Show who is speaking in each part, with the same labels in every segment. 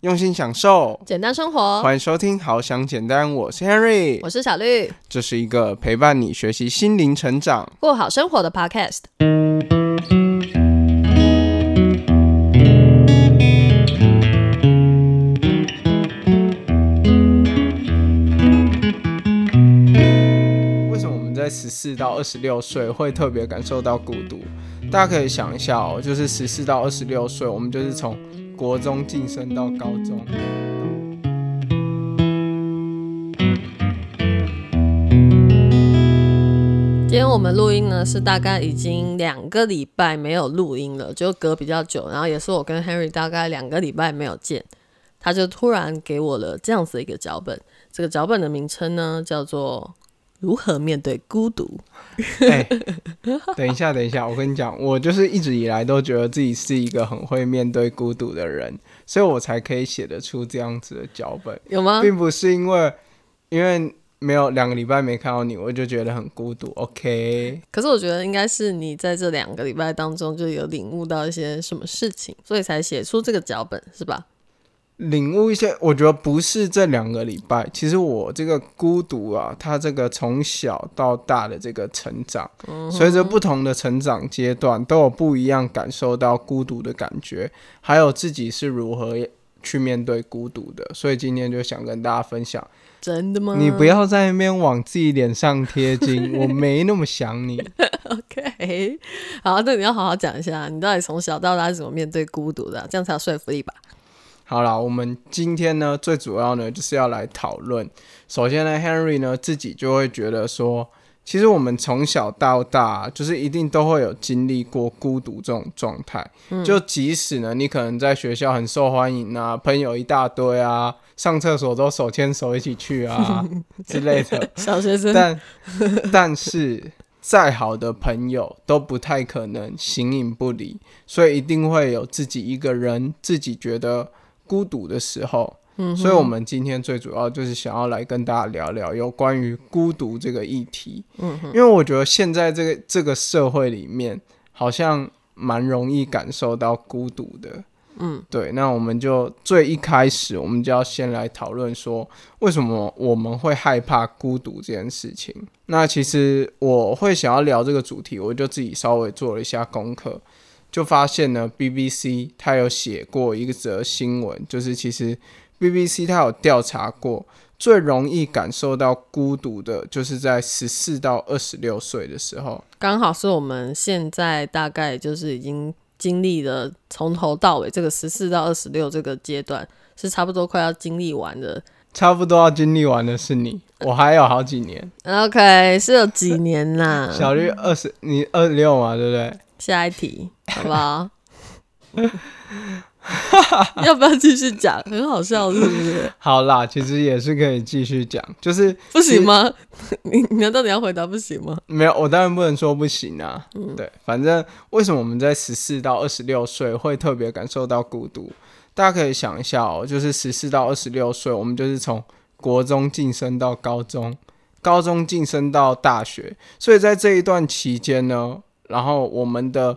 Speaker 1: 用心享受，
Speaker 2: 简单生活。
Speaker 1: 欢迎收听《好想简单》，我是 Henry，
Speaker 2: 我是小绿，
Speaker 1: 这是一个陪伴你学习心灵成长、
Speaker 2: 过好生活的 Podcast。
Speaker 1: 为什么我们在十四到二十六岁会特别感受到孤独？大家可以想一下哦，就是十四到二十六岁，我们就是从国中晋升到高中。
Speaker 2: 今天我们录音呢，是大概已经两个礼拜没有录音了，就隔比较久。然后也是我跟 Henry 大概两个礼拜没有见，他就突然给我了这样子一个脚本。这个脚本的名称呢，叫做《如何面对孤独》。
Speaker 1: 哎，等一下，等一下，我跟你讲，我就是一直以来都觉得自己是一个很会面对孤独的人，所以我才可以写得出这样子的脚本，
Speaker 2: 有吗？
Speaker 1: 并不是因为因为没有两个礼拜没看到你，我就觉得很孤独。OK，
Speaker 2: 可是我觉得应该是你在这两个礼拜当中就有领悟到一些什么事情，所以才写出这个脚本，是吧？
Speaker 1: 领悟一些，我觉得不是这两个礼拜。其实我这个孤独啊，它这个从小到大的这个成长，随着不同的成长阶段，都有不一样感受到孤独的感觉，还有自己是如何去面对孤独的。所以今天就想跟大家分享。
Speaker 2: 真的吗？
Speaker 1: 你不要在那边往自己脸上贴金，我没那么想你。
Speaker 2: OK，好，那你要好好讲一下，你到底从小到大是怎么面对孤独的，这样才有说服力吧？
Speaker 1: 好了，我们今天呢，最主要呢就是要来讨论。首先呢，Henry 呢自己就会觉得说，其实我们从小到大，就是一定都会有经历过孤独这种状态。就即使呢，你可能在学校很受欢迎啊，朋友一大堆啊，上厕所都手牵手一起去啊 之类的，
Speaker 2: 小学生，
Speaker 1: 但但是再好的朋友都不太可能形影不离，所以一定会有自己一个人自己觉得孤独的时候。
Speaker 2: 嗯，
Speaker 1: 所以，我们今天最主要就是想要来跟大家聊聊有关于孤独这个议题。
Speaker 2: 嗯哼，
Speaker 1: 因为我觉得现在这个这个社会里面，好像蛮容易感受到孤独的。
Speaker 2: 嗯，
Speaker 1: 对。那我们就最一开始，我们就要先来讨论说，为什么我们会害怕孤独这件事情。那其实我会想要聊这个主题，我就自己稍微做了一下功课，就发现呢，BBC 它有写过一则新闻，就是其实 BBC 它有调查过，最容易感受到孤独的，就是在十四到二十六岁的时候。
Speaker 2: 刚好是我们现在大概就是已经经历了从头到尾这个十四到二十六这个阶段，是差不多快要经历完的。
Speaker 1: 差不多要经历完的是你，我还有好几年。
Speaker 2: OK，是有几年啦？
Speaker 1: 小绿二十，你二十六嘛，对不对？
Speaker 2: 下一题，好不好？要不要继续讲？很好笑，是不是？
Speaker 1: 好啦，其实也是可以继续讲，就是
Speaker 2: 不行吗？你你难道你要回答不行吗？
Speaker 1: 没有，我当然不能说不行啊。对，反正为什么我们在十四到二十六岁会特别感受到孤独？大家可以想一下哦，就是十四到二十六岁，我们就是从国中晋升到高中，高中晋升到大学，所以在这一段期间呢，然后我们的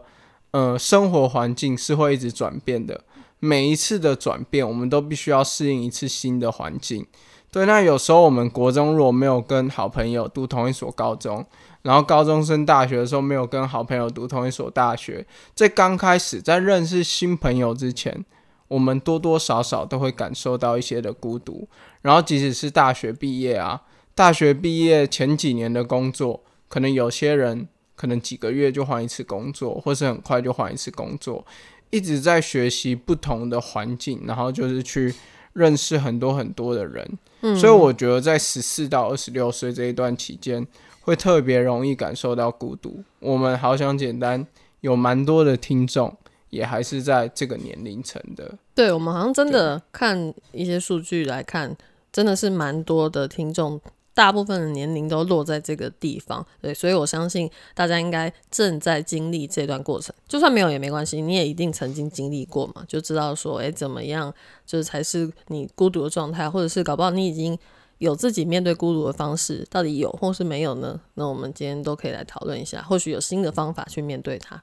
Speaker 1: 呃生活环境是会一直转变的。每一次的转变，我们都必须要适应一次新的环境。对，那有时候我们国中如果没有跟好朋友读同一所高中，然后高中升大学的时候没有跟好朋友读同一所大学，在刚开始在认识新朋友之前，我们多多少少都会感受到一些的孤独。然后即使是大学毕业啊，大学毕业前几年的工作，可能有些人可能几个月就换一次工作，或是很快就换一次工作。一直在学习不同的环境，然后就是去认识很多很多的人，
Speaker 2: 嗯
Speaker 1: 所以我觉得在十四到二十六岁这一段期间，会特别容易感受到孤独。我们好想简单，有蛮多的听众也还是在这个年龄层的。
Speaker 2: 对我们好像真的看一些数据来看，真的是蛮多的听众，大部分的年龄都落在这个地方。对，所以我相信大家应该正在经历这段过程，就算没有也没关系，你也一定曾经经历过嘛，就知道说，诶，怎么样就是才是你孤独的状态，或者是搞不好你已经有自己面对孤独的方式，到底有或是没有呢？那我们今天都可以来讨论一下，或许有新的方法去面对它。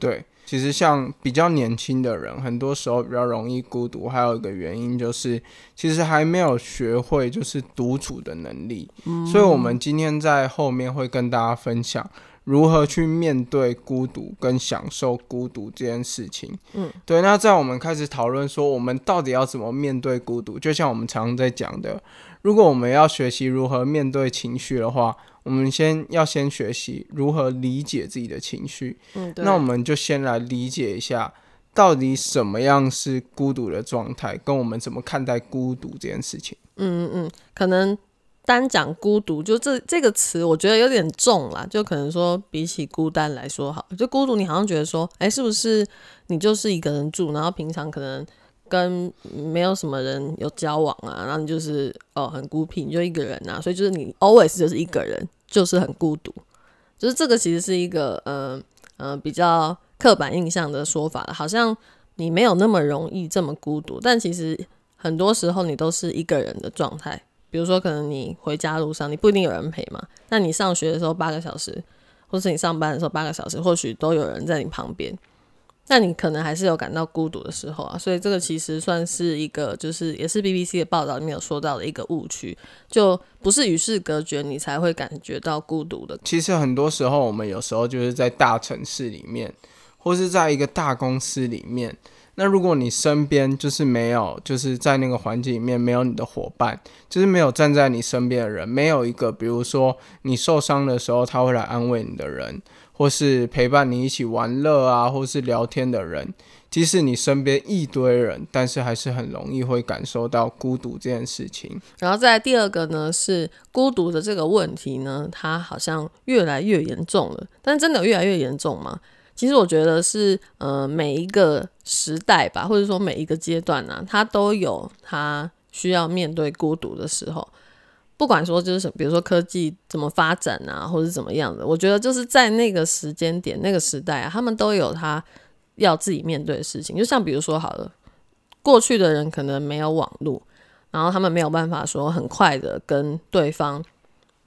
Speaker 1: 对，其实像比较年轻的人，很多时候比较容易孤独，还有一个原因就是，其实还没有学会就是独处的能力。所以，我们今天在后面会跟大家分享如何去面对孤独跟享受孤独这件事情。
Speaker 2: 嗯，
Speaker 1: 对。那在我们开始讨论说，我们到底要怎么面对孤独，就像我们常常在讲的，如果我们要学习如何面对情绪的话，我们先要先学习如何理解自己的情绪。
Speaker 2: 嗯，对。
Speaker 1: 那我们就先来理解一下，到底什么样是孤独的状态，跟我们怎么看待孤独这件事情。
Speaker 2: 嗯嗯嗯，可能单讲孤独，就这这个词，我觉得有点重啦。就可能说，比起孤单来说，好，就孤独，你好像觉得说，哎、是不是你就是一个人住，然后平常可能跟没有什么人有交往啊，然后你就是哦很孤僻，你就一个人啊，所以就是你 always 就是一个人，就是很孤独。就是这个其实是一个呃呃比较刻板印象的说法了，好像你没有那么容易这么孤独，但其实很多时候你都是一个人的状态。比如说，可能你回家路上，你不一定有人陪嘛。那你上学的时候八个小时，或是你上班的时候八个小时，或许都有人在你旁边。那你可能还是有感到孤独的时候啊。所以这个其实算是一个，就是也是 BBC 的报道里面有说到的一个误区，就不是与世隔绝，你才会感觉到孤独的。
Speaker 1: 其实很多时候，我们有时候就是在大城市里面，或是在一个大公司里面。那如果你身边就是没有，就是在那个环境里面没有你的伙伴，就是没有站在你身边的人，没有一个比如说你受伤的时候他会来安慰你的人，或是陪伴你一起玩乐啊，或是聊天的人。即使你身边一堆人，但是还是很容易会感受到孤独这件事情。
Speaker 2: 然后再第二个呢，是孤独的这个问题呢，它好像越来越严重了。但真的有越来越严重吗？其实我觉得是，呃，每一个时代吧，或者说每一个阶段呢、啊，它都有它需要面对孤独的时候。不管说就是比如说科技怎么发展啊，或者怎么样的，我觉得就是在那个时间点、那个时代啊，他们都有他要自己面对的事情。就像比如说好了，过去的人可能没有网络，然后他们没有办法说很快的跟对方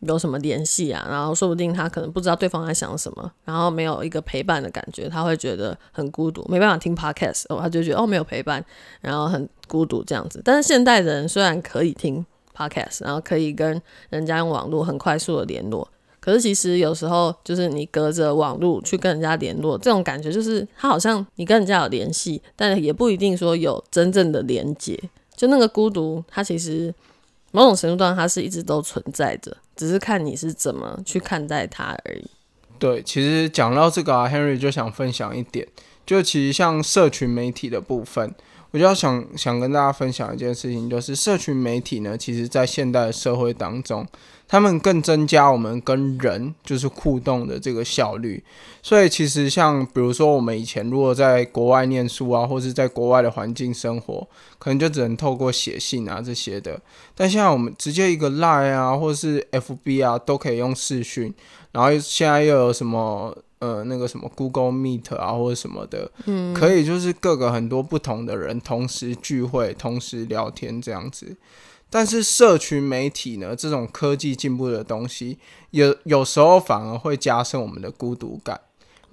Speaker 2: 有什么联系啊，然后说不定他可能不知道对方在想什么，然后没有一个陪伴的感觉，他会觉得很孤独，没办法听 podcast，哦，他就觉得哦没有陪伴，然后很孤独这样子。但是现代人虽然可以听 podcast，然后可以跟人家用网络很快速的联络，可是其实有时候就是你隔着网络去跟人家联络，这种感觉就是他好像你跟人家有联系，但也不一定说有真正的连接。就那个孤独，它其实某种程度上它是一直都存在着，只是看你是怎么去看待它而已。
Speaker 1: 对，其实讲到这个啊，Henry 就想分享一点，就其实像社群媒体的部分，我就要想想跟大家分享一件事情，就是社群媒体呢，其实在现代社会当中，他们更增加我们跟人就是互动的这个效率。所以其实像比如说我们以前如果在国外念书啊，或是在国外的环境生活，可能就只能透过写信啊这些的。但现在我们直接一个 Line 啊，或是 FB 啊，都可以用视讯。然后现在又有什么呃那个什么 Google Meet 啊或者什么的，嗯，可以就是各个很多不同的人同时聚会、同时聊天这样子。但是社群媒体呢，这种科技进步的东西，有有时候反而会加深我们的孤独感。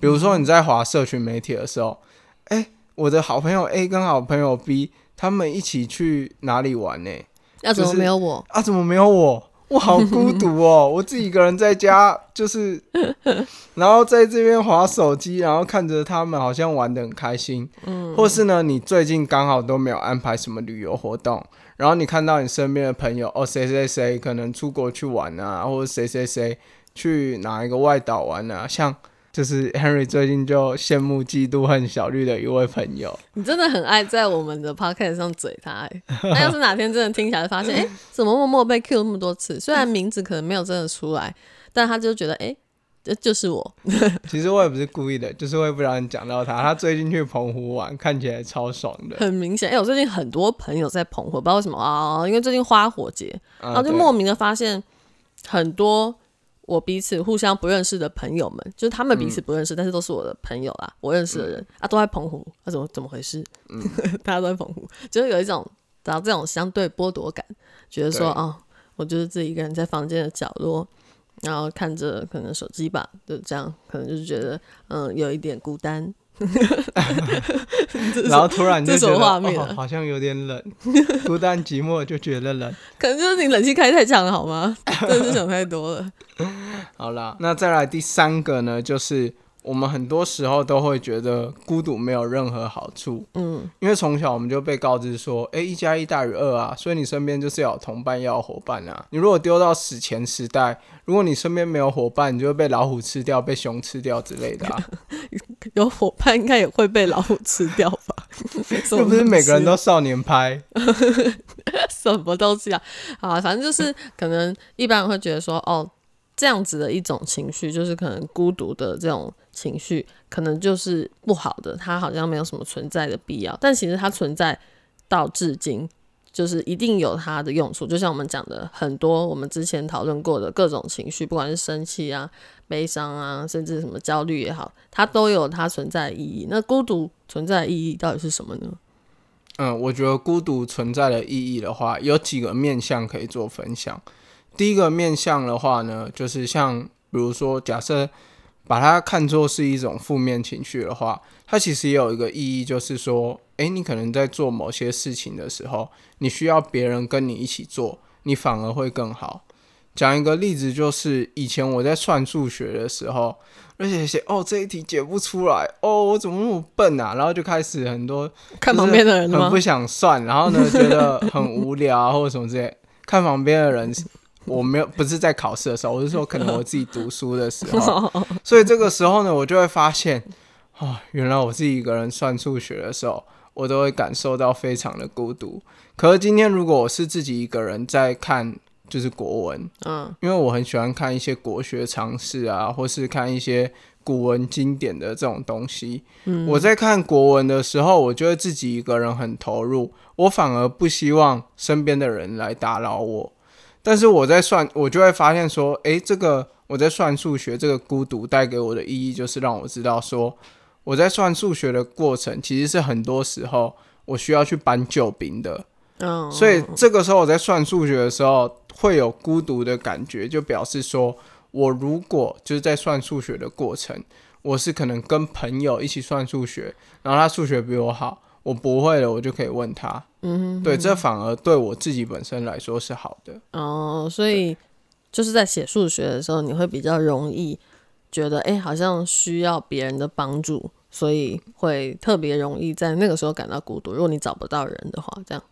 Speaker 1: 比如说你在划社群媒体的时候，哎、我的好朋友 A 跟好朋友 B 他们一起去哪里玩呢、
Speaker 2: 啊怎么没有我？
Speaker 1: 啊，怎么没有我？我好孤独哦，我自己一个人在家，就是，然后在这边划手机，然后看着他们好像玩的很开心，嗯，或是呢，你最近刚好都没有安排什么旅游活动，然后你看到你身边的朋友，哦，谁谁谁可能出国去玩啊，或者谁谁谁去哪一个外岛玩啊，像就是 Henry 最近就羡慕嫉妒恨小绿的一位朋友，
Speaker 2: 你真的很爱在我们的 podcast 上嘴他、欸。那要是哪天真的听起来发现，哎、怎么默默被 Q 那么多次？虽然名字可能没有真的出来，但他就觉得，哎、这就是我。
Speaker 1: 其实我也不是故意的，就是会不小心讲到他，他最近去澎湖玩，看起来超爽的，
Speaker 2: 很明显，哎、我最近很多朋友在澎湖，不知道为什么啊，因为最近花火节，
Speaker 1: 然
Speaker 2: 然后就莫名的发现很多我彼此互相不认识的朋友们，就是他们彼此不认识，但是都是我的朋友啦，我认识的人、啊，都在澎湖，啊，怎么怎么回事？大家都在澎湖，就是有一种然后这种相对剥夺感，觉得说
Speaker 1: 啊
Speaker 2: 哦，我就是自己一个人在房间的角落。然后看着可能手机吧，就这样，可能就是觉得嗯有一点孤单。
Speaker 1: 然后突然就觉得
Speaker 2: 画面啊
Speaker 1: 哦，好像有点冷，孤单寂寞就觉得冷。
Speaker 2: 可能就是你冷气开太强了，好吗？真的是想太多了。
Speaker 1: 好啦，那再来第三个呢，就是我们很多时候都会觉得孤独没有任何好处，
Speaker 2: 嗯，
Speaker 1: 因为从小我们就被告知说，诶，一加一大于二啊，所以你身边就是要有同伴，要有伙伴啊。你如果丢到史前时代，如果你身边没有伙伴，你就会被老虎吃掉、被熊吃掉之类的啊。
Speaker 2: 有伙伴应该也会被老虎吃掉吧？
Speaker 1: 又不是每个人都少年派，
Speaker 2: 什么东西啊？啊，反正就是可能一般人会觉得说，哦，这样子的一种情绪，就是可能孤独的这种情绪，可能就是不好的，它好像没有什么存在的必要。但其实它存在到至今，就是一定有它的用处。就像我们讲的，很多我们之前讨论过的各种情绪，不管是生气啊、悲伤啊，甚至什么焦虑也好，它都有它存在的意义。那孤独存在的意义到底是什么呢？
Speaker 1: 嗯，我觉得孤独存在的意义的话，有几个面向可以做分享。第一个面向的话呢，就是像比如说，假设把它看作是一种负面情绪的话，它其实也有一个意义，就是说，诶，你可能在做某些事情的时候，你需要别人跟你一起做，你反而会更好。讲一个例子，就是以前我在算数学的时候，而且写哦这一题解不出来，哦我怎么那么笨啊，然后就开始很多
Speaker 2: 看旁边的人吗
Speaker 1: 很不？想算，然后呢觉得很无聊啊或者什么之类。看旁边的人，我没有不是在考试的时候，我是说可能我自己读书的时候，所以这个时候呢，我就会发现，哦，原来我自己一个人算数学的时候，我都会感受到非常的孤独。可是今天如果我是自己一个人在看，就是国文，
Speaker 2: 嗯
Speaker 1: 因为我很喜欢看一些国学常识啊，或是看一些古文经典的这种东西。
Speaker 2: 嗯
Speaker 1: 我在看国文的时候，我就会自己一个人很投入，我反而不希望身边的人来打扰我。但是我在算，我就会发现说，诶，这个我在算数学，这个孤独带给我的意义，就是让我知道说，我在算数学的过程，其实是很多时候我需要去搬救兵的。
Speaker 2: 嗯，
Speaker 1: 所以这个时候我在算数学的时候会有孤独的感觉，就表示说我如果就是在算数学的过程，我是可能跟朋友一起算数学，然后他数学比我好，我不会了，我就可以问他。
Speaker 2: 嗯
Speaker 1: 对，这反而对我自己本身来说是好的。
Speaker 2: 哦，所以就是在写数学的时候，你会比较容易觉得，哎、好像需要别人的帮助，所以会特别容易在那个时候感到孤独。如果你找不到人的话，这样，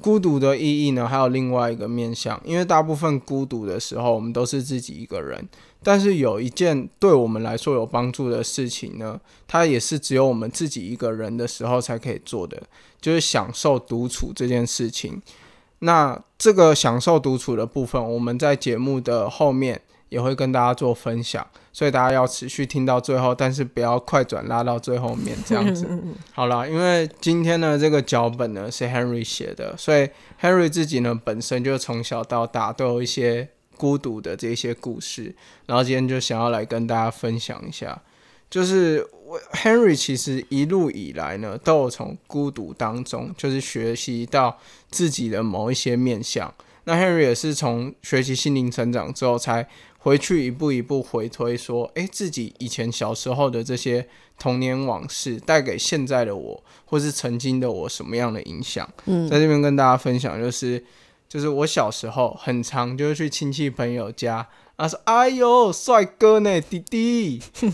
Speaker 1: 孤独的意义呢，还有另外一个面向，因为大部分孤独的时候，我们都是自己一个人。但是有一件对我们来说有帮助的事情呢，它也是只有我们自己一个人的时候才可以做的，就是享受独处这件事情。那这个享受独处的部分，我们在节目的后面也会跟大家做分享，所以大家要持续听到最后，但是不要快转拉到最后面这样子。好了，因为今天呢，这个脚本呢是 Henry 写的，所以 Henry 自己呢本身就从小到大都有一些孤独的这些故事，然后今天就想要来跟大家分享一下。就是我 Henry 其实一路以来呢，都有从孤独当中，就是学习到自己的某一些面向。那 Henry 也是从学习心灵成长之后，才回去一步一步回推，说，诶，自己以前小时候的这些童年往事，带给现在的我，或是曾经的我什么样的影响？
Speaker 2: 嗯
Speaker 1: 在这边跟大家分享，就是就是我小时候很常就是去亲戚朋友家，然后说：“哎呦，帅哥呢，弟弟。”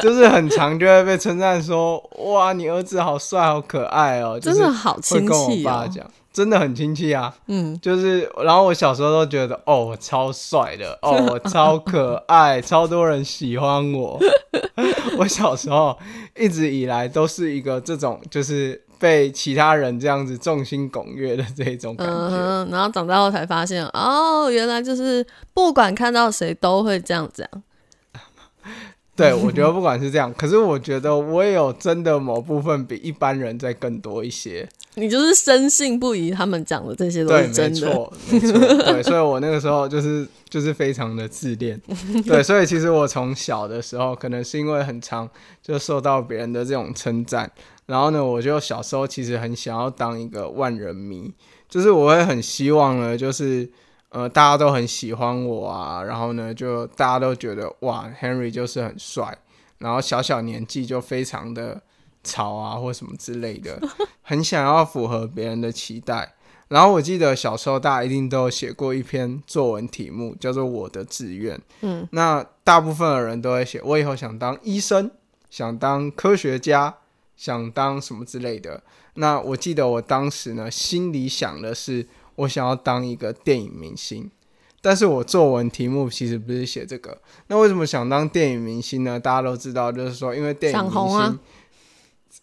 Speaker 1: 就是很常就会被称赞说：“哇，你儿子好帅，好可爱哦。”就是
Speaker 2: 真的好
Speaker 1: 会
Speaker 2: 亲
Speaker 1: 跟我。爸讲，真的很亲切啊。
Speaker 2: 嗯，
Speaker 1: 就是，然后我小时候都觉得，哦，我超帅的，哦，我超可爱，超多人喜欢我。我小时候一直以来都是一个这种，就是被其他人这样子众星拱月的这种感
Speaker 2: 嗯
Speaker 1: 觉。
Speaker 2: 哼，然后长大后才发现，哦，原来就是不管看到谁都会这样讲。
Speaker 1: 对，我觉得不管是这样，可是我觉得我也有真的某部分比一般人在更多一些。
Speaker 2: 你就是深信不疑，他们讲的这些都
Speaker 1: 对，没
Speaker 2: 是真的。
Speaker 1: 错，没错，对，所以我那个时候就是就是非常的自恋，对，所以其实我从小的时候，可能是因为很常就受到别人的这种称赞，然后呢，我就小时候其实很想要当一个万人迷，就是我会很希望呢，就是呃大家都很喜欢我啊，然后呢就大家都觉得哇，Henry 就是很帅。然后小小年纪就非常的潮啊，或什么之类的，很想要符合别人的期待。然后我记得小时候大家一定都有写过一篇作文题目，叫做《我的志愿》。
Speaker 2: 嗯，
Speaker 1: 那大部分的人都会写，我以后想当医生，想当科学家，想当什么之类的。那我记得我当时呢，心里想的是，我想要当一个电影明星。但是我作文题目其实不是写这个。那为什么想当电影明星呢？大家都知道，就是说，因为电影明星。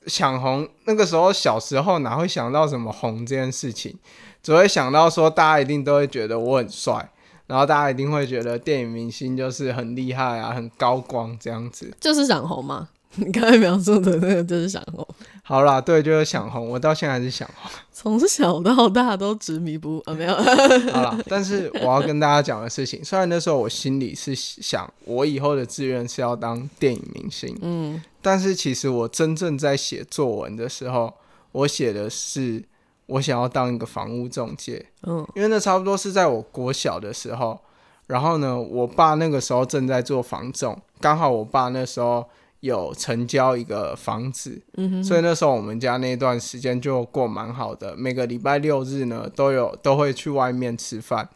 Speaker 1: 想红，那个时候小时候哪会想到什么红这件事情，只会想到说大家一定都会觉得我很帅，然后大家一定会觉得电影明星就是很厉害啊，很高光这样子，
Speaker 2: 就是想红嘛。你刚才描述的那个就是想红。
Speaker 1: 好啦，对，就是想红。我到现在还是想红，
Speaker 2: 从小到大都执迷不悟啊，没有。
Speaker 1: 好了，但是我要跟大家讲的事情，虽然那时候我心里是想，我以后的志愿是要当电影明星，嗯，但是其实我真正在写作文的时候，我写的是我想要当一个房屋中介，嗯，因为那差不多是在我国小的时候，然后呢，我爸那个时候正在做房仲，刚好我爸那时候。有成交一个房子，所以那时候我们家那段时间就过蛮好的。每个礼拜六日呢，都有都会去外面吃饭，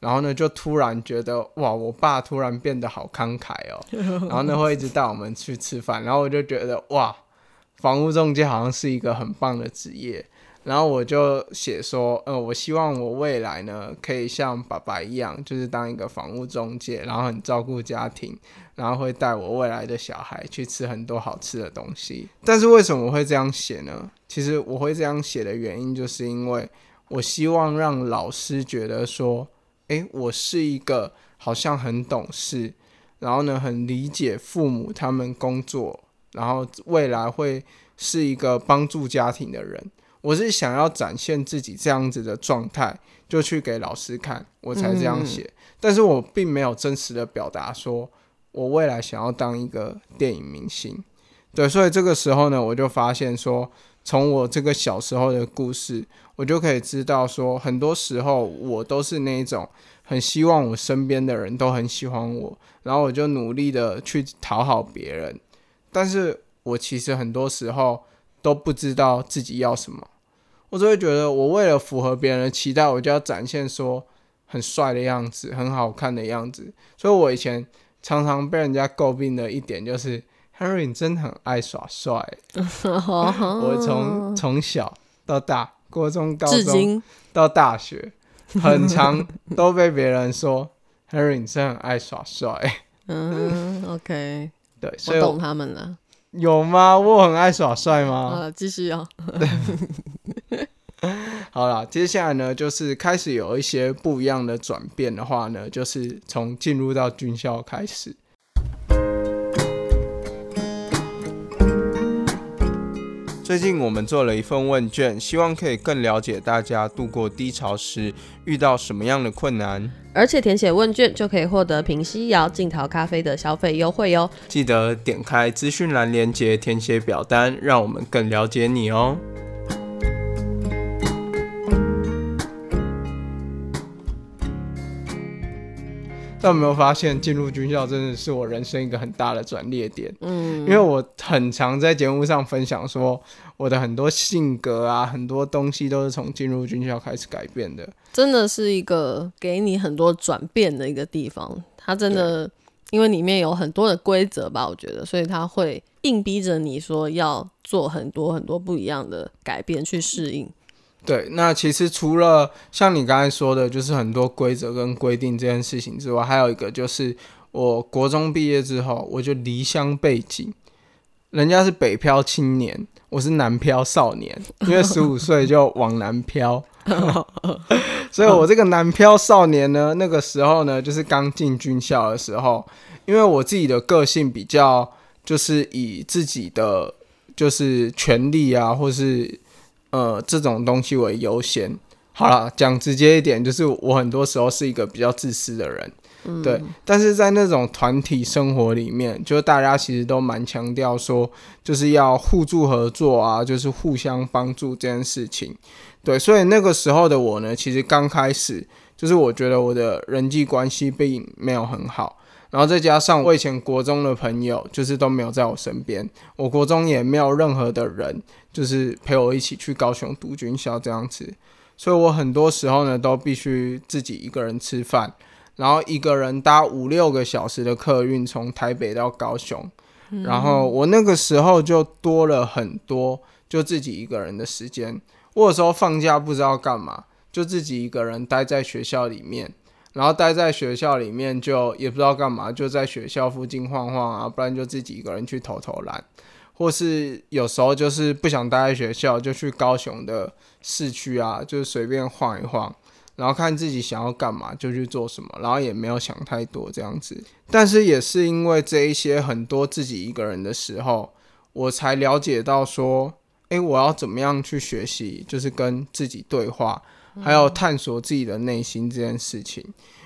Speaker 1: 然后呢，就突然觉得哇，我爸突然变得好慷慨哦，然后呢会一直带我们去吃饭，然后我就觉得哇，房屋中介好像是一个很棒的职业。然后我就写说，呃，我希望我未来呢，可以像爸爸一样，就是当一个房屋中介，然后很照顾家庭，然后会带我未来的小孩去吃很多好吃的东西。但是为什么我会这样写呢？其实我会这样写的原因，就是因为我希望让老师觉得说，诶，我是一个好像很懂事，然后呢，很理解父母他们工作，然后未来会是一个帮助家庭的人。我是想要展现自己这样子的状态，就去给老师看，我才这样写。但是我并没有真实的表达说，我未来想要当一个电影明星。对，所以这个时候呢，我就发现说，从我这个小时候的故事，我就可以知道说，很多时候我都是那一种很希望我身边的人都很喜欢我，然后我就努力的去讨好别人。但是我其实很多时候都不知道自己要什么。我就会觉得，我为了符合别人的期待，我就要展现说很帅的样子，很好看的样子。所以我以前常常被人家诟病的一点就是，Henry 你真的很爱耍帅。我从从小到大，国中、高中到大学，很长都被别人说 Henry 你真的很爱耍帅。
Speaker 2: 嗯，OK，
Speaker 1: 对，
Speaker 2: 我懂他们了。
Speaker 1: 有吗？我很爱耍帅吗？
Speaker 2: 啊，继续哦。
Speaker 1: 好了，接下来呢，就是开始有一些不一样的转变的话呢，就是从进入到军校开始。最近我们做了一份问卷，希望可以更了解大家度过低潮时遇到什么样的困难。
Speaker 2: 而且填写问卷就可以获得平西窑静陶咖啡的消费优惠哟！
Speaker 1: 记得点开资讯栏链接填写表单，让我们更了解你哦。但有没有发现，进入军校真的是我人生一个很大的转捩点？嗯，因为我很常在节目上分享说，我的很多性格啊，很多东西都是从进入军校开始改变的。
Speaker 2: 真的是一个给你很多转变的一个地方。它真的，因为里面有很多的规则吧，我觉得，所以它会硬逼着你说要做很多很多不一样的改变去适应。
Speaker 1: 对，那其实除了像你刚才说的，就是很多规则跟规定这件事情之外，还有一个就是我国中毕业之后，我就离乡背井，人家是北漂青年，我是南漂少年，因为十五 岁就往南漂，所以我这个南漂少年呢，那个时候呢，就是刚进军校的时候，因为我自己的个性比较，就是以自己的就是权利啊，或是。呃，这种东西为优先。好了，讲直接一点，就是我很多时候是一个比较自私的人，对。但是在那种团体生活里面，就大家其实都蛮强调说，就是要互助合作啊，就是互相帮助这件事情。对，所以那个时候的我呢，其实刚开始就是我觉得我的人际关系并没有很好。然后再加上我以前国中的朋友，就是都没有在我身边，我国中也没有任何的人，就是陪我一起去高雄读军校这样子，所以我很多时候呢都必须自己一个人吃饭，然后一个人搭五六个小时的客运从台北到高雄，然后我那个时候就多了很多就自己一个人的时间，我有时候放假不知道干嘛。就自己一个人待在学校里面，然后待在学校里面就也不知道干嘛，就在学校附近晃晃啊，不然就自己一个人去投投篮，或是有时候就是不想待在学校，就去高雄的市区啊，就随便晃一晃，然后看自己想要干嘛就去做什么，然后也没有想太多这样子。但是也是因为这一些很多自己一个人的时候，我才了解到说，诶，我要怎么样去学习，就是跟自己对话。还有探索自己的内心这件事情，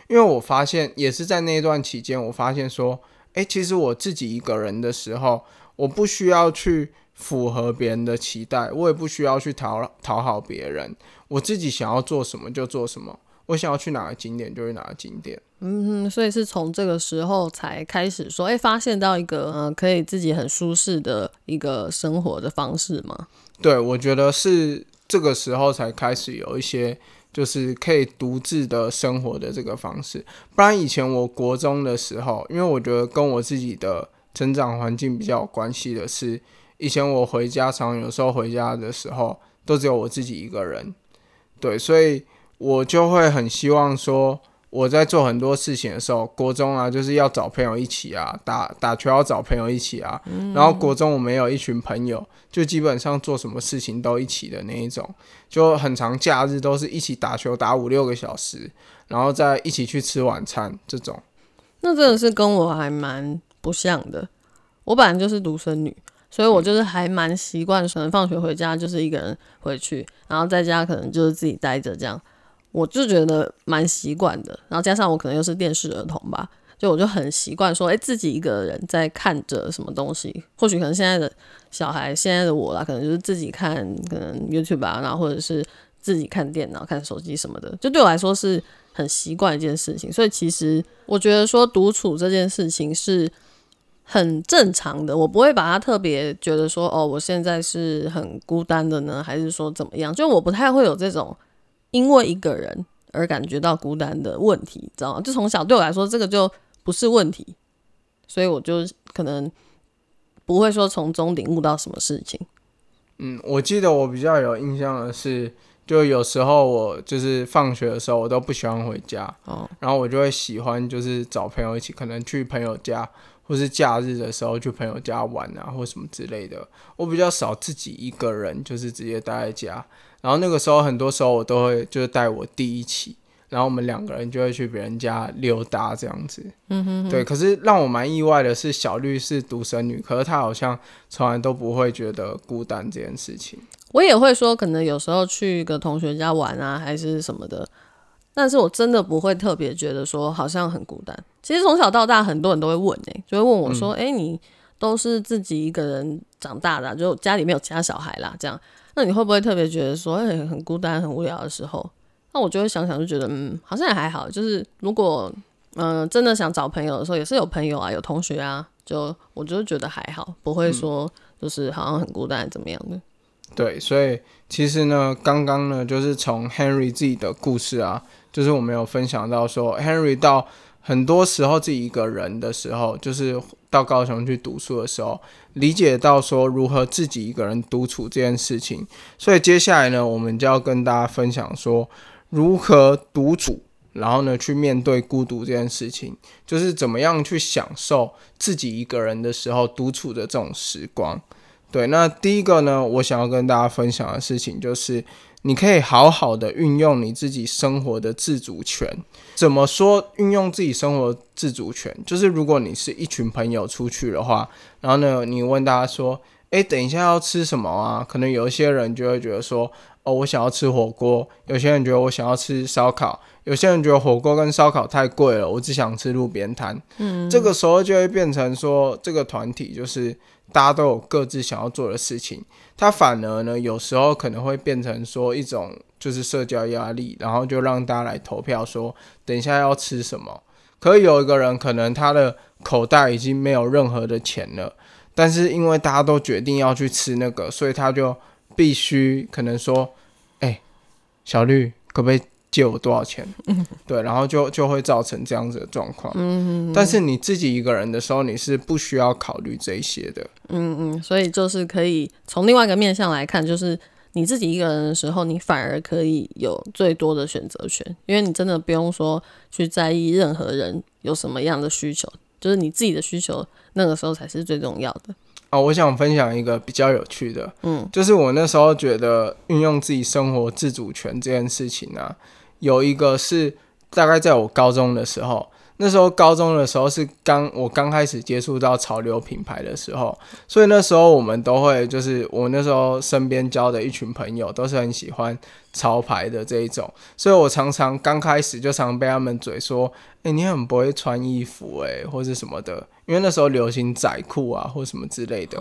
Speaker 1: 因为我发现也是在那段期间，我发现说，诶，其实我自己一个人的时候，我不需要去符合别人的期待，我也不需要去讨讨好别人，我自己想要做什么就做什么，我想要去哪个景点就去哪个景点。
Speaker 2: 嗯，所以是从这个时候才开始说，诶，发现到一个呃，可以自己很舒适的一个生活的方式吗？
Speaker 1: 对，我觉得是。这个时候才开始有一些，就是可以独自的生活的这个方式。不然以前我国中的时候，因为我觉得跟我自己的成长环境比较有关系的是，以前我回家常有时候回家的时候都只有我自己一个人，对，所以我就会很希望说。我在做很多事情的时候，国中啊，就是要找朋友一起啊，打打球要找朋友一起啊。然后国中我们有一群朋友，就基本上做什么事情都一起的那一种，就很长假日都是一起打球打五六个小时，然后再一起去吃晚餐这种。
Speaker 2: 那真的是跟我还蛮不像的。我本来就是独生女，所以我就是还蛮习惯，可能放学回家就是一个人回去，然后在家可能就是自己待着这样。我就觉得蛮习惯的，然后加上我可能又是电视儿童吧，就我就很习惯说，哎，自己一个人在看着什么东西。或许可能现在的小孩，现在的我啦，可能就是自己看，可能 YouTube 啊，然后或者是自己看电脑、看手机什么的，就对我来说是很习惯一件事情。所以其实我觉得说独处这件事情是很正常的，我不会把它特别觉得说，哦，我现在是很孤单的呢，还是说怎么样？就我不太会有这种。因为一个人而感觉到孤单的问题，知道吗？就从小对我来说，这个就不是问题，所以我就可能不会说从中领悟到什么事情。
Speaker 1: 嗯，我记得我比较有印象的是，就有时候我就是放学的时候，我都不喜欢回家，哦，然后我就会喜欢就是找朋友一起，可能去朋友家，或是假日的时候去朋友家玩啊，或什么之类的。我比较少自己一个人，就是直接待在家。然后那个时候，很多时候我都会就是带我弟一起，然后我们两个人就会去别人家溜达这样子。嗯哼，对。可是让我蛮意外的是，小绿是独生女，可是她好像从来都不会觉得孤单这件事情。
Speaker 2: 我也会说，可能有时候去个同学家玩啊，还是什么的，但是我真的不会特别觉得说好像很孤单。其实从小到大，很多人都会问诶，就会问我说：“哎，你都是自己一个人长大的，就家里没有其他小孩啦，这样。”那你会不会特别觉得说，哎，很孤单、很无聊的时候？那我就会想想，就觉得，嗯，好像也还好。就是如果，嗯，真的想找朋友的时候，也是有朋友啊，有同学啊，就我就觉得还好，不会说就是好像很孤单怎么样的。
Speaker 1: 对，所以其实呢，刚刚呢，就是从 Henry 自己的故事啊，就是我们有分享到说，Henry 到很多时候自己一个人的时候，就是。到高雄去读书的时候，理解到说如何自己一个人独处这件事情，所以接下来呢，我们就要跟大家分享说如何独处，然后呢去面对孤独这件事情，就是怎么样去享受自己一个人的时候独处的这种时光。对，那第一个呢，我想要跟大家分享的事情就是。你可以好好的运用你自己生活的自主权。怎么说运用自己生活自主权？就是如果你是一群朋友出去的话，然后呢，你问大家说：“诶，等一下要吃什么啊？”可能有一些人就会觉得说：“哦，我想要吃火锅。”有些人觉得我想要吃烧烤。有些人觉得火锅跟烧烤太贵了，我只想吃路边摊。嗯，这个时候就会变成说，这个团体就是大家都有各自想要做的事情。他反而呢，有时候可能会变成说一种就是社交压力，然后就让大家来投票说等一下要吃什么。可以有一个人可能他的口袋已经没有任何的钱了，但是因为大家都决定要去吃那个，所以他就必须可能说：“哎、小绿，可不可以借我多少钱？”嗯对，然后就就会造成这样子的状况。
Speaker 2: 嗯
Speaker 1: 但是你自己一个人的时候，你是不需要考虑这一些的。
Speaker 2: 嗯嗯，所以就是可以从另外一个面向来看，就是你自己一个人的时候，你反而可以有最多的选择权，因为你真的不用说去在意任何人有什么样的需求，就是你自己的需求，那个时候才是最重要的。
Speaker 1: 哦，我想分享一个比较有趣的，
Speaker 2: 嗯，
Speaker 1: 就是我那时候觉得运用自己生活自主权这件事情啊，有一个是大概在我高中的时候，那时候高中的时候是刚我刚开始接触到潮流品牌的时候，所以那时候我们都会就是我那时候身边交的一群朋友都是很喜欢潮牌的这一种，所以我常常刚开始就常被他们嘴说，哎、你很不会穿衣服哎、或者什么的，因为那时候流行窄裤啊或什么之类的，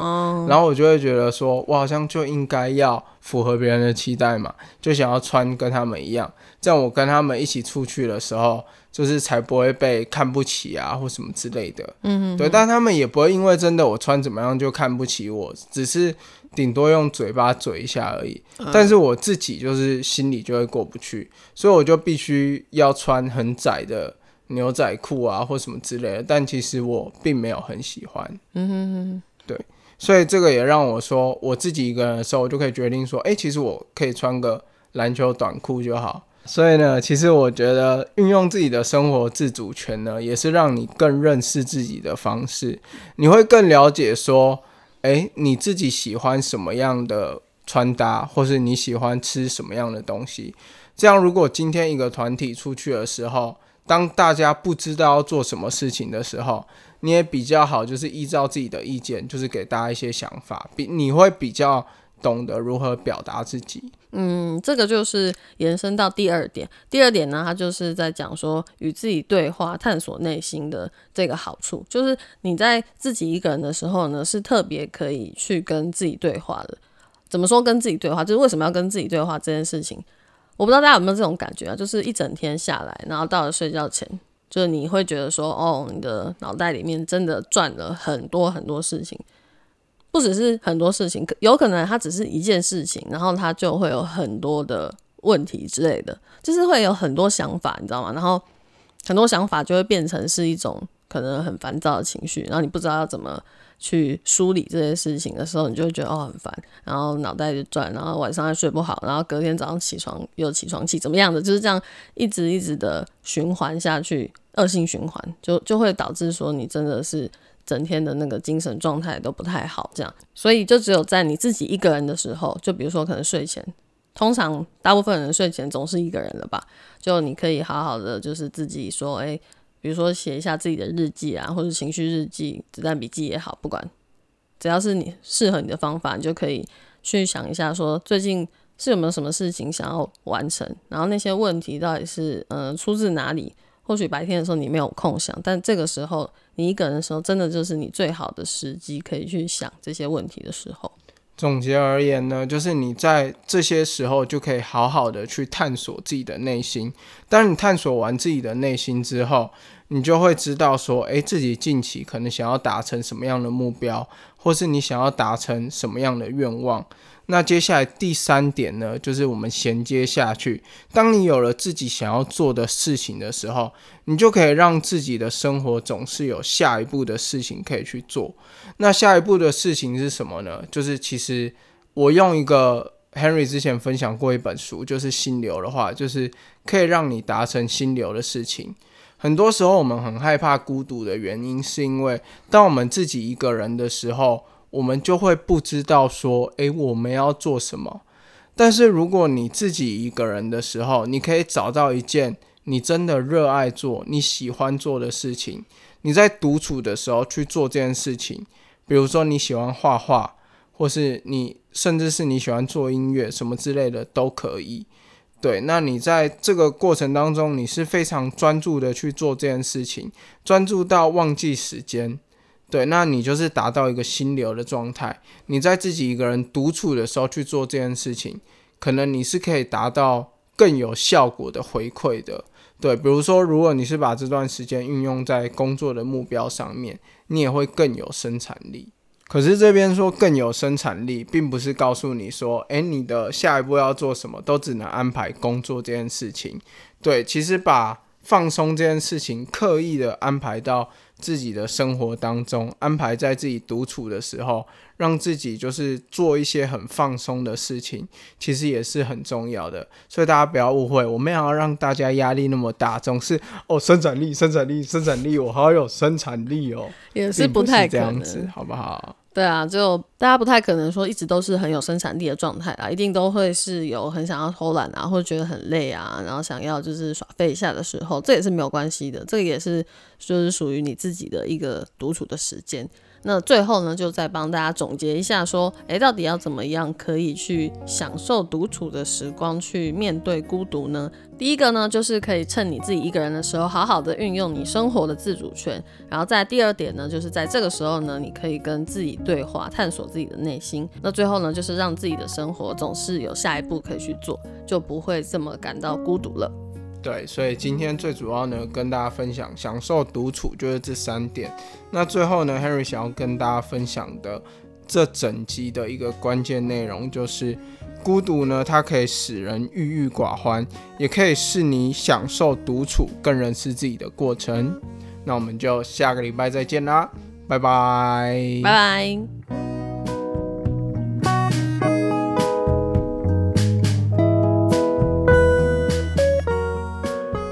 Speaker 1: 然后我就会觉得说，我好像就应该要符合别人的期待嘛，就想要穿跟他们一样，这样我跟他们一起出去的时候，就是才不会被看不起啊或什么之类的。嗯对，但他们也不会因为真的我穿怎么样就看不起我，只是顶多用嘴巴嘴一下而已。但是我自己就是心里就会过不去，所以我就必须要穿很窄的牛仔裤啊或什么之类的，但其实我并没有很喜欢。嗯，对所以这个也让我说，我自己一个人的时候，我就可以决定说，诶，其实我可以穿个篮球短裤就好。所以呢，其实我觉得运用自己的生活自主权呢，也是让你更认识自己的方式。你会更了解说，诶，你自己喜欢什么样的穿搭，或是你喜欢吃什么样的东西。这样，如果今天一个团体出去的时候，当大家不知道要做什么事情的时候，你也比较好，就是依照自己的意见，就是给大家一些想法，比你会比较懂得如何表达自己。
Speaker 2: 嗯，这个就是延伸到第二点。第二点呢，它就是在讲说与自己对话、探索内心的这个好处，就是你在自己一个人的时候呢，是特别可以去跟自己对话的。怎么说跟自己对话？就是为什么要跟自己对话这件事情，我不知道大家有没有这种感觉啊？就是一整天下来，然后到了睡觉前，就是你会觉得说，哦，你的脑袋里面真的转了很多很多事情。不只是很多事情，有可能它只是一件事情，然后它就会有很多的问题之类的，就是会有很多想法，你知道吗？然后很多想法就会变成是一种可能很烦躁的情绪，然后你不知道要怎么去梳理这些事情的时候，你就会觉得哦很烦，然后脑袋就转，然后晚上还睡不好，然后隔天早上起床又起床气，怎么样的，就是这样一直一直的循环下去，恶性循环，就就会导致说你真的是。整天的那个精神状态都不太好，这样，所以就只有在你自己一个人的时候，就比如说可能睡前，通常大部分人睡前总是一个人了吧，就你可以好好的就是自己说，诶，比如说写一下自己的日记啊，或者情绪日记、子弹笔记也好，不管，只要是你适合你的方法，你就可以去想一下，说最近是有没有什么事情想要完成，然后那些问题到底是嗯、出自哪里？或许白天的时候你没有空想，但这个时候你一个人的时候，真的就是你最好的时机，可以去想这些问题的时候。
Speaker 1: 总结而言呢，就是你在这些时候就可以好好的去探索自己的内心。当你探索完自己的内心之后，你就会知道说，诶，自己近期可能想要达成什么样的目标，或是你想要达成什么样的愿望。那接下来第三点呢，就是我们衔接下去。当你有了自己想要做的事情的时候，你就可以让自己的生活总是有下一步的事情可以去做。那下一步的事情是什么呢？就是其实我用一个 Henry 之前分享过一本书，就是心流的话，就是可以让你达成心流的事情。很多时候我们很害怕孤独的原因，是因为当我们自己一个人的时候。我们就会不知道说，诶，我们要做什么。但是如果你自己一个人的时候，你可以找到一件你真的热爱做、你喜欢做的事情。你在独处的时候去做这件事情，比如说你喜欢画画，或是你甚至是你喜欢做音乐什么之类的都可以。对，那你在这个过程当中，你是非常专注的去做这件事情，专注到忘记时间。对，那你就是达到一个心流的状态。你在自己一个人独处的时候去做这件事情，可能你是可以达到更有效果的回馈的。对，比如说，如果你是把这段时间运用在工作的目标上面，你也会更有生产力。可是这边说更有生产力，并不是告诉你说，诶，你的下一步要做什么，都只能安排工作这件事情。对，其实把放松这件事情刻意的安排到自己的生活当中，安排在自己独处的时候。让自己就是做一些很放松的事情，其实也是很重要的。所以大家不要误会，我没有要让大家压力那么大，总是哦生产力、生产力、生产力，我好有生产力哦，
Speaker 2: 也
Speaker 1: 是
Speaker 2: 不太
Speaker 1: 这样子，好不好？
Speaker 2: 对啊，就大家不太可能说一直都是很有生产力的状态啊，一定都会是有很想要偷懒啊，或者觉得很累啊，然后想要就是耍废一下的时候，这也是没有关系的，这个也是就是属于你自己的一个独处的时间。那最后呢，就再帮大家总结一下，说，诶，到底要怎么样可以去享受独处的时光，去面对孤独呢？第一个呢，就是可以趁你自己一个人的时候，好好的运用你生活的自主权。然后在第二点呢，就是在这个时候呢，你可以跟自己对话，探索自己的内心。那最后呢，就是让自己的生活总是有下一步可以去做，就不会这么感到孤独了。
Speaker 1: 对，所以今天最主要呢，跟大家分享享受独处就是这三点。那最后呢，Henry 想要跟大家分享的这整集的一个关键内容，就是孤独呢，它可以使人郁郁寡欢，也可以是你享受独处、更认识自己的过程。那我们就下个礼拜再见啦，拜拜，
Speaker 2: 拜拜。